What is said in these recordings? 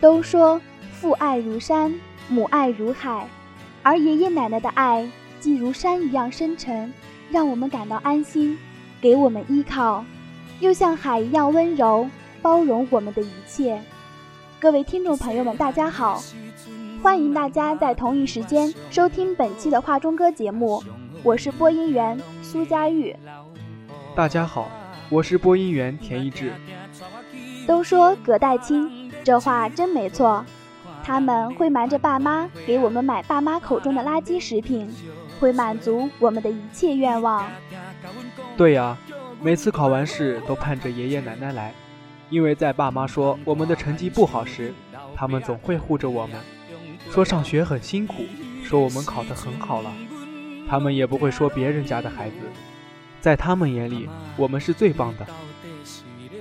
都说父爱如山，母爱如海，而爷爷奶奶的爱既如山一样深沉，让我们感到安心，给我们依靠，又像海一样温柔，包容我们的一切。各位听众朋友们，大家好，欢迎大家在同一时间收听本期的画中歌节目，我是播音员苏佳玉。大家好，我是播音员田一志。都说隔代亲，这话真没错。他们会瞒着爸妈给我们买爸妈口中的垃圾食品，会满足我们的一切愿望。对呀，每次考完试都盼着爷爷奶奶来，因为在爸妈说我们的成绩不好时，他们总会护着我们，说上学很辛苦，说我们考得很好了。他们也不会说别人家的孩子，在他们眼里，我们是最棒的。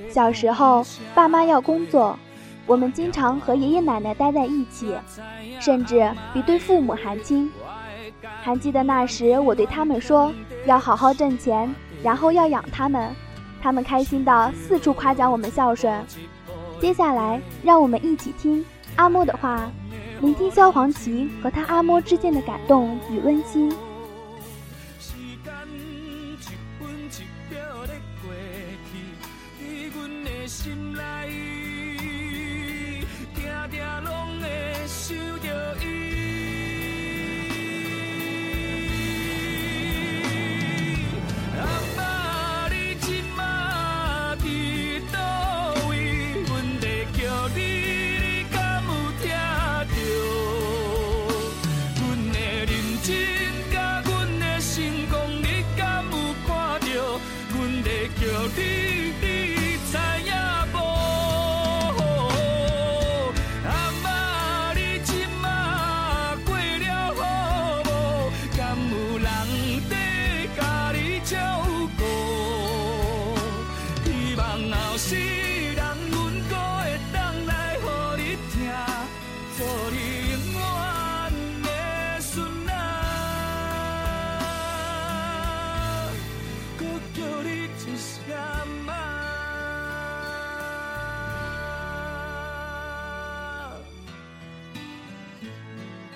小时候，爸妈要工作，我们经常和爷爷奶奶待在一起，甚至比对父母还亲。还记得那时，我对他们说要好好挣钱，然后要养他们，他们开心的四处夸奖我们孝顺。接下来，让我们一起听阿嬷的话，聆听萧煌奇和他阿嬷之间的感动与温馨。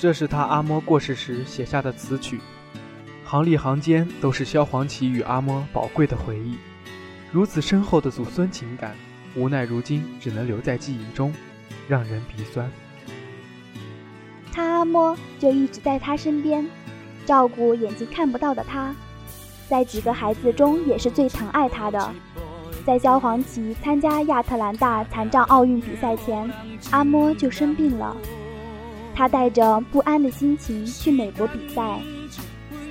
这是他阿嬷过世时写下的词曲，行里行间都是萧煌奇与阿嬷宝贵的回忆。如此深厚的祖孙情感，无奈如今只能留在记忆中，让人鼻酸。他阿嬷就一直在他身边，照顾眼睛看不到的他，在几个孩子中也是最疼爱他的。在萧煌奇参加亚特兰大残障奥运比赛前，阿嬷就生病了。他带着不安的心情去美国比赛，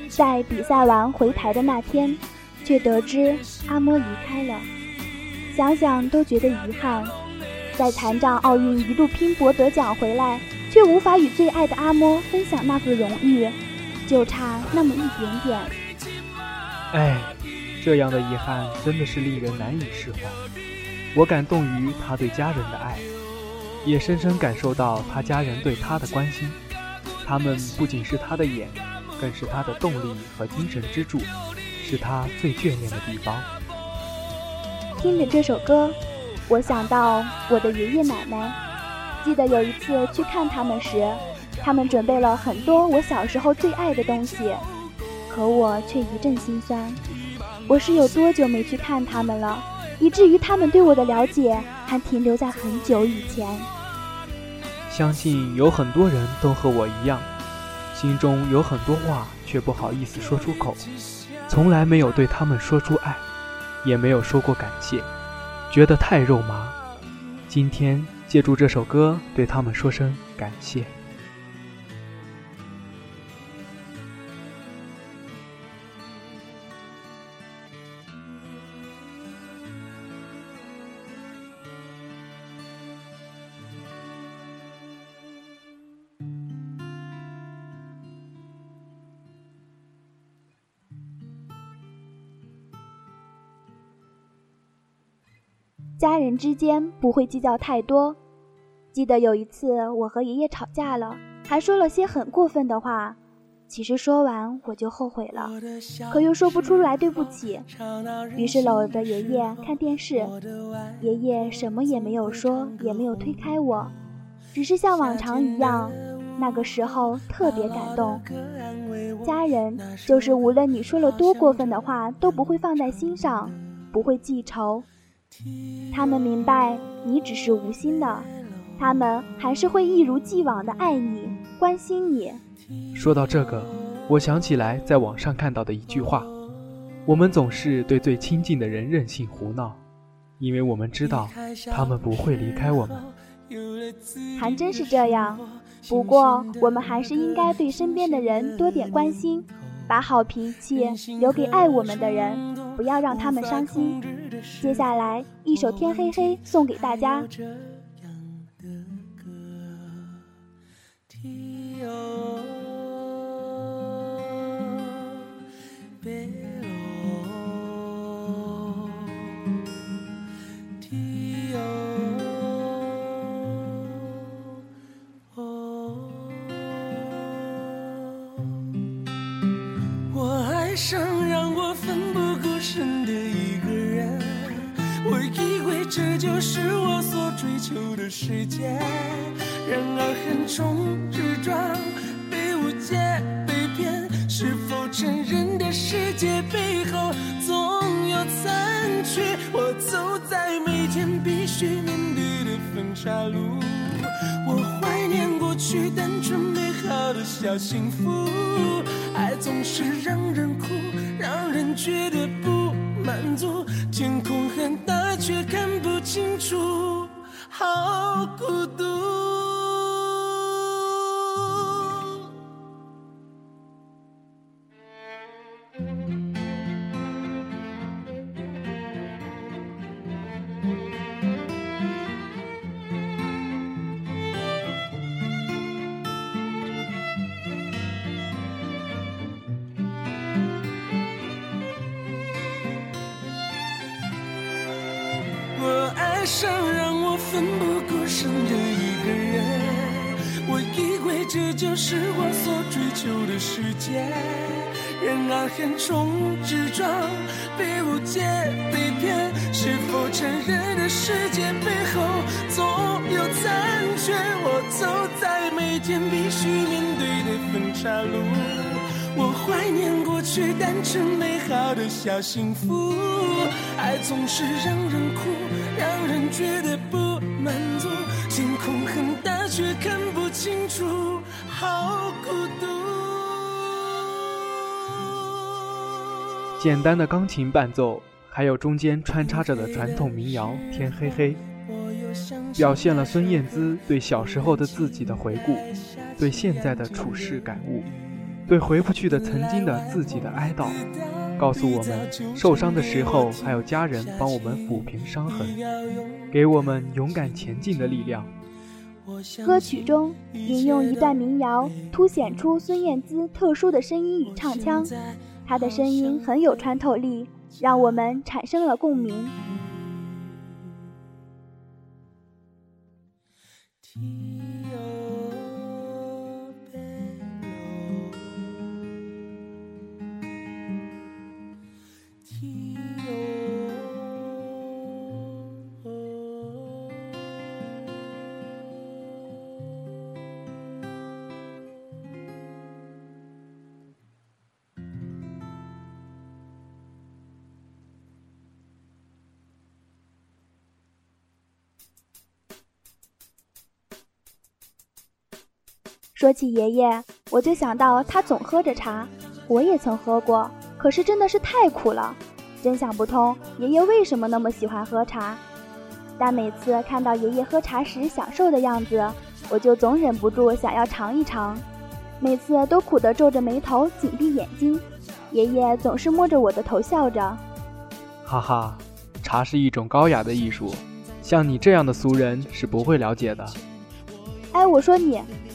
在比赛完回台的那天，却得知阿嬷离开了。想想都觉得遗憾，在残障奥运一路拼搏得奖回来，却无法与最爱的阿嬷分享那份荣誉，就差那么一点点。哎，这样的遗憾真的是令人难以释怀。我感动于他对家人的爱。也深深感受到他家人对他的关心，他们不仅是他的眼，更是他的动力和精神支柱，是他最眷恋的地方。听着这首歌，我想到我的爷爷奶奶。记得有一次去看他们时，他们准备了很多我小时候最爱的东西，可我却一阵心酸。我是有多久没去看他们了，以至于他们对我的了解。还停留在很久以前。相信有很多人都和我一样，心中有很多话却不好意思说出口，从来没有对他们说出爱，也没有说过感谢，觉得太肉麻。今天借助这首歌，对他们说声感谢。家人之间不会计较太多。记得有一次，我和爷爷吵架了，还说了些很过分的话。其实说完我就后悔了，可又说不出来对不起。于是搂着爷爷看电视，爷爷什么也没有说，也没有推开我。只是像往常一样，那个时候特别感动。家人就是无论你说了多过分的话，都不会放在心上，不会记仇。他们明白你只是无心的，他们还是会一如既往的爱你、关心你。说到这个，我想起来在网上看到的一句话：我们总是对最亲近的人任性胡闹，因为我们知道他们不会离开我们。还真是这样。不过，我们还是应该对身边的人多点关心，把好脾气留给爱我们的人，不要让他们伤心。接下来一首《天黑黑》送给大家。的一个人我以为这就是我所追求的世界，然而横冲直撞，被误解、被骗。是否成人的世界背后总有残缺？我走在每天必须面对的分岔路，怀念过去单纯美好的小幸福。爱总是让人哭，让人觉得不满足。天空很大，却看不清楚。好孤独。简单的钢琴伴奏，还有中间穿插着的传统民谣《天黑黑》，表现了孙燕姿对小时候的自己的回顾，对现在的处事感悟，对回不去的曾经的自己的哀悼，告诉我们受伤的时候还有家人帮我们抚平伤痕，给我们勇敢前进的力量。歌曲中引用一段民谣，凸显出孙燕姿特殊的声音与唱腔，她的声音很有穿透力，让我们产生了共鸣。说起爷爷，我就想到他总喝着茶，我也曾喝过，可是真的是太苦了，真想不通爷爷为什么那么喜欢喝茶。但每次看到爷爷喝茶时享受的样子，我就总忍不住想要尝一尝，每次都苦得皱着眉头，紧闭眼睛。爷爷总是摸着我的头笑着，哈哈，茶是一种高雅的艺术，像你这样的俗人是不会了解的。哎，我说你。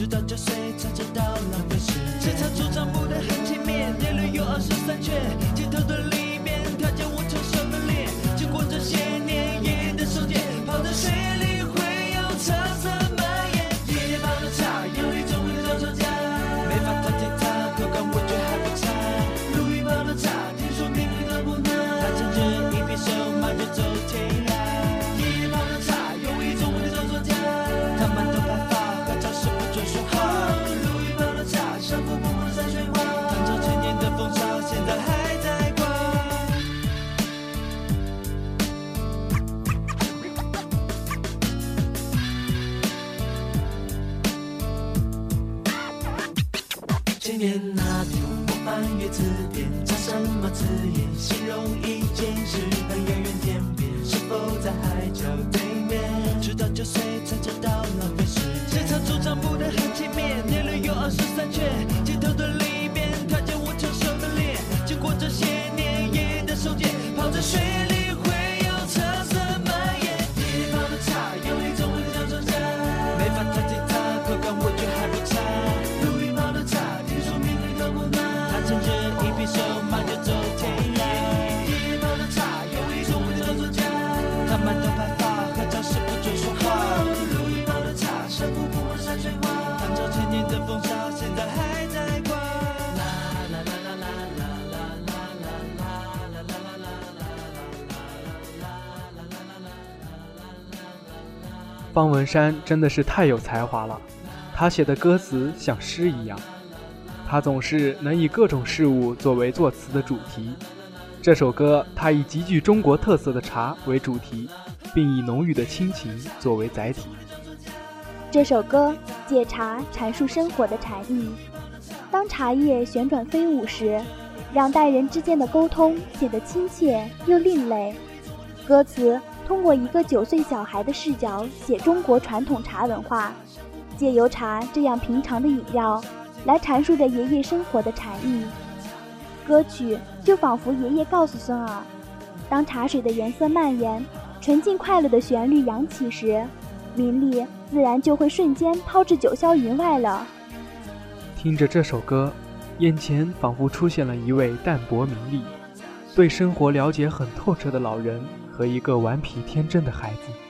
直到九岁才知道浪费时间这茶桌樟木的很切面年轮有二十三圈镜头的另方文山真的是太有才华了，他写的歌词像诗一样。他总是能以各种事物作为作词的主题。这首歌，他以极具中国特色的茶为主题，并以浓郁的亲情作为载体。这首歌借茶阐述生活的禅意。当茶叶旋转飞舞时，让待人之间的沟通显得亲切又另类。歌词。通过一个九岁小孩的视角写中国传统茶文化，借由茶这样平常的饮料，来阐述着爷爷生活的禅意。歌曲就仿佛爷爷告诉孙儿：当茶水的颜色蔓延，纯净快乐的旋律扬起时，名利自然就会瞬间抛至九霄云外了。听着这首歌，眼前仿佛出现了一位淡泊名利，对生活了解很透彻的老人。和一个顽皮天真的孩子。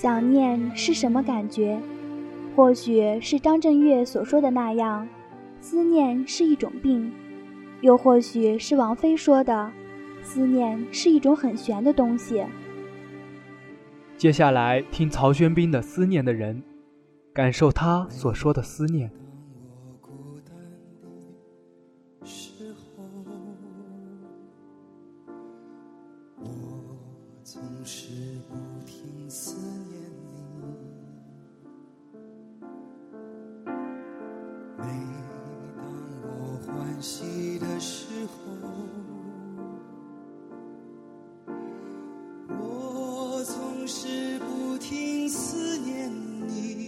想念是什么感觉？或许是张震岳所说的那样，思念是一种病；又或许是王菲说的，思念是一种很玄的东西。接下来听曹轩宾的《思念的人》，感受他所说的思念。晚息的时候，我总是不停思念你。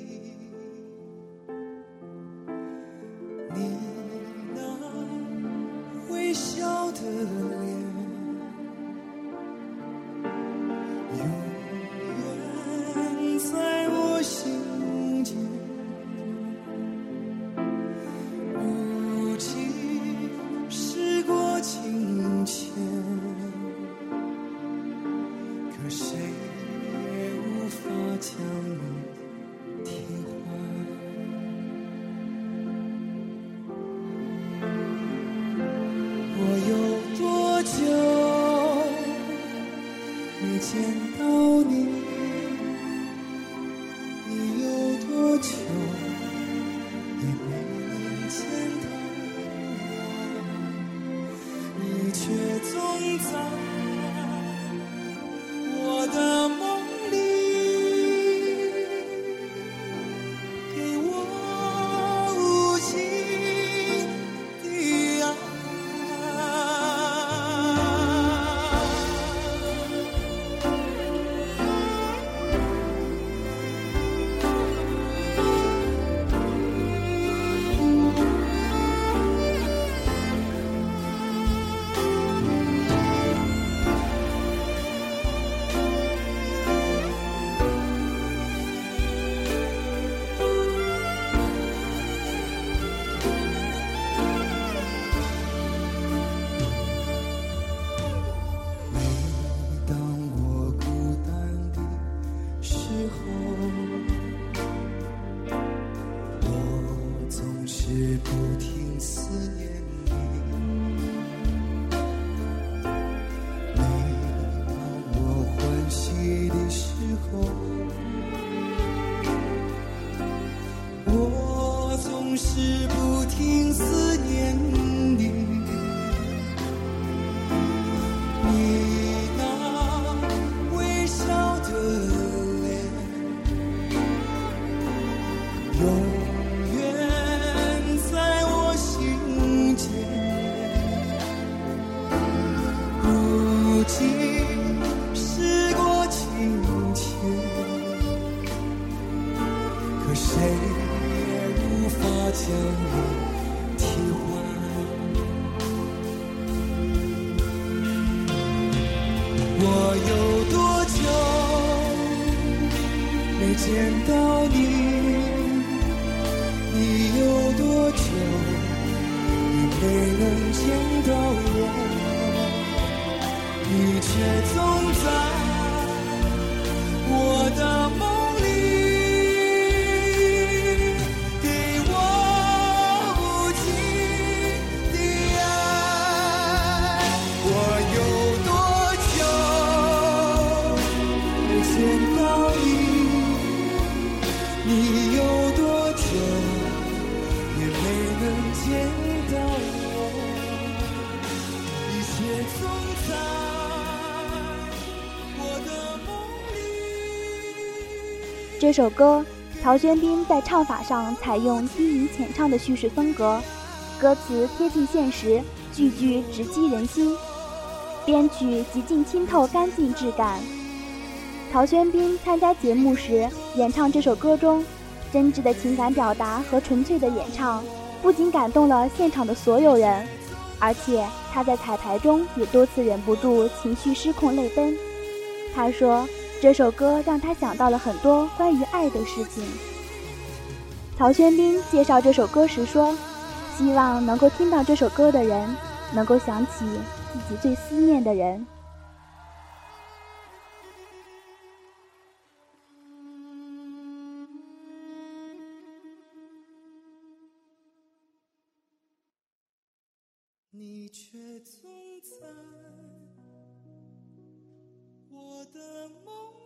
这首歌，陶轩斌在唱法上采用低吟浅唱的叙事风格，歌词贴近现实，句句直击人心，编曲极尽清透干净质感。陶轩斌参加节目时演唱这首歌中真挚的情感表达和纯粹的演唱，不仅感动了现场的所有人，而且他在彩排中也多次忍不住情绪失控泪奔。他说。这首歌让他想到了很多关于爱的事情。陶轩斌介绍这首歌时说：“希望能够听到这首歌的人，能够想起自己最思念的人。”你却总在我的梦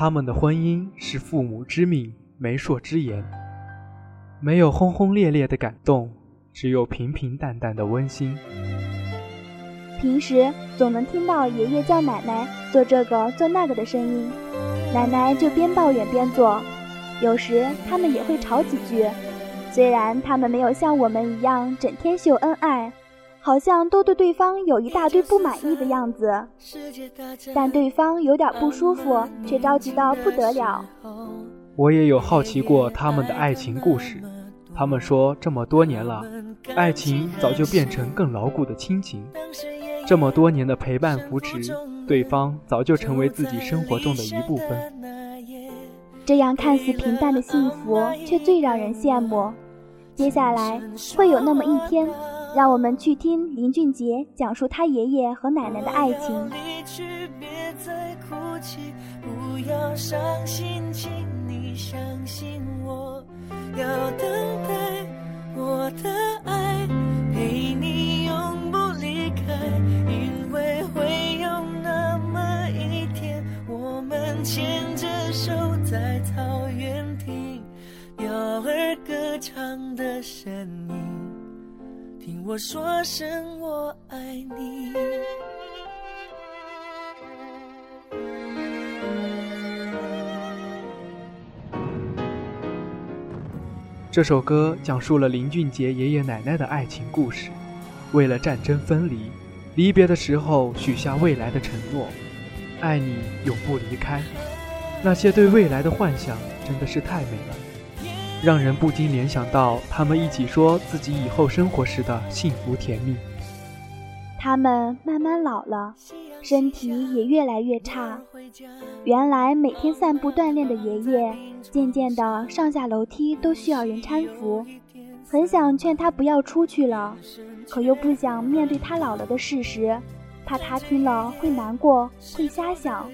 他们的婚姻是父母之命，媒妁之言，没有轰轰烈烈的感动，只有平平淡淡的温馨。平时总能听到爷爷叫奶奶做这个做那个的声音，奶奶就边抱怨边做，有时他们也会吵几句。虽然他们没有像我们一样整天秀恩爱，好像都对对方有一大堆不满意的样子，但对方有点不舒服，却着急到不得了。我也有好奇过他们的爱情故事，他们说这么多年了，爱情早就变成更牢固的亲情。这么多年的陪伴扶持，对方早就成为自己生活中的一部分。这样看似平淡的幸福，却最让人羡慕。接下来会有那么一天，让我们去听林俊杰讲述他爷爷和奶奶的爱情。离去，别再哭泣，不要伤心，请你相信我，要等待我的爱陪你永不离开，因为会有那么一天，我们牵着手在草原听鸟儿歌唱的声音，我说声我爱你。这首歌讲述了林俊杰爷爷奶奶的爱情故事。为了战争分离，离别的时候许下未来的承诺，爱你永不离开。那些对未来的幻想真的是太美了，让人不禁联想到他们一起说自己以后生活时的幸福甜蜜。他们慢慢老了，身体也越来越差。原来每天散步锻炼的爷爷，渐渐的上下楼梯都需要人搀扶。很想劝他不要出去了，可又不想面对他老了的事实，怕他听了会难过，会瞎想。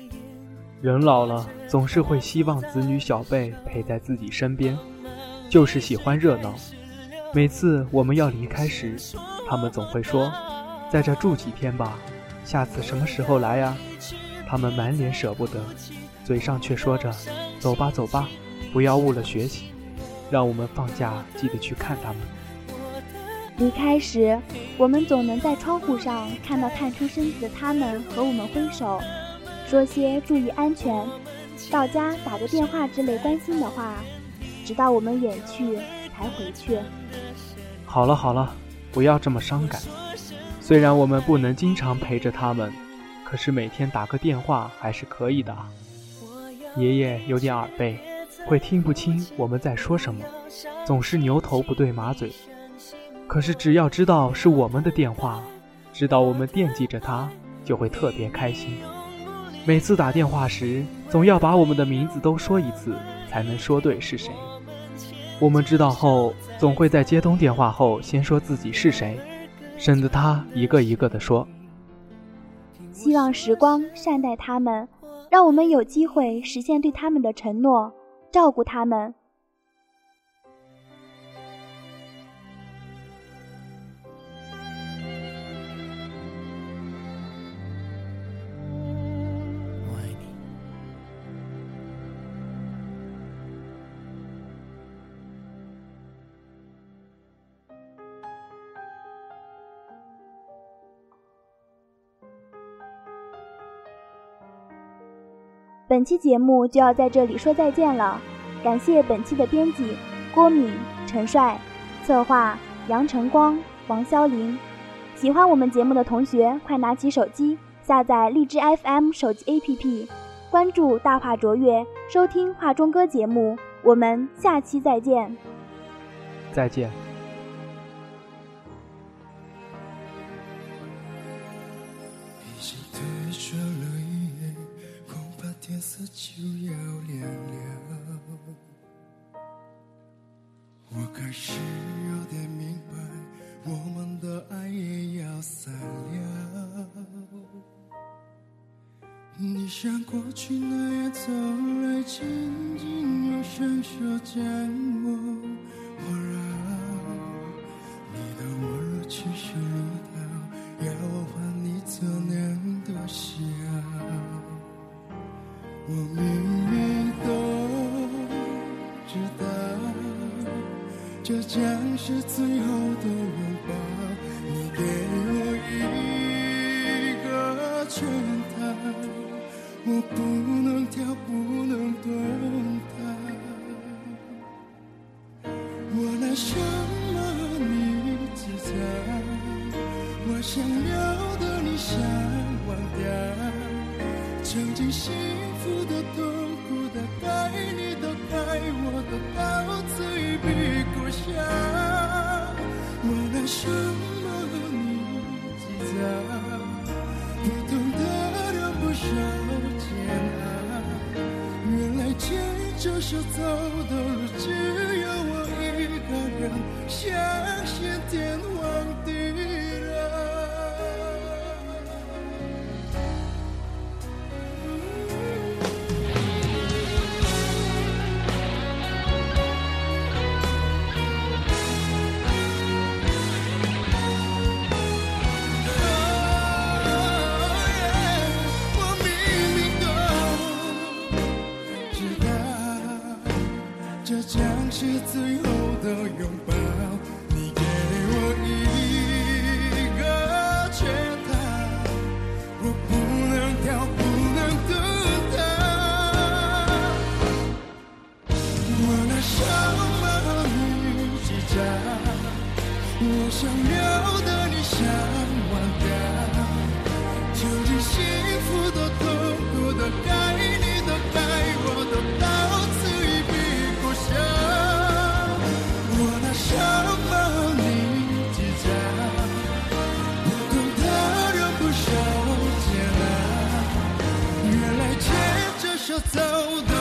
人老了，总是会希望子女小辈陪在自己身边，就是喜欢热闹。每次我们要离开时，他们总会说：“在这住几天吧，下次什么时候来呀？”他们满脸舍不得，嘴上却说着：“走吧，走吧，不要误了学习。”让我们放假记得去看他们。离开时，我们总能在窗户上看到探出身子的他们和我们挥手，说些注意安全、到家打个电话之类关心的话，直到我们远去才回去。好了好了，不要这么伤感。虽然我们不能经常陪着他们，可是每天打个电话还是可以的。爷爷有点耳背。会听不清我们在说什么，总是牛头不对马嘴。可是只要知道是我们的电话，知道我们惦记着他，就会特别开心。每次打电话时，总要把我们的名字都说一次，才能说对是谁。我们知道后，总会在接通电话后先说自己是谁，省得他一个一个的说。希望时光善待他们，让我们有机会实现对他们的承诺。照顾他们。本期节目就要在这里说再见了，感谢本期的编辑郭敏、陈帅，策划杨晨光、王潇林。喜欢我们节目的同学，快拿起手机下载荔枝 FM 手机 APP，关注大话卓越，收听画中歌节目。我们下期再见。再见。像过去那样走来，紧紧用双手将我环绕，你的温柔其实如刀，要我还你怎样的笑？我明明都知道，这将是最后的拥抱。你给我一个圈套，我不能跳，不能动弹。我拿什么你自在？我想要的你想忘掉，曾经幸福。的痛苦的该你的爱我的到嘴边过笑，我拿什么和你计较？牵着手走的路只有我一个人，相信天牵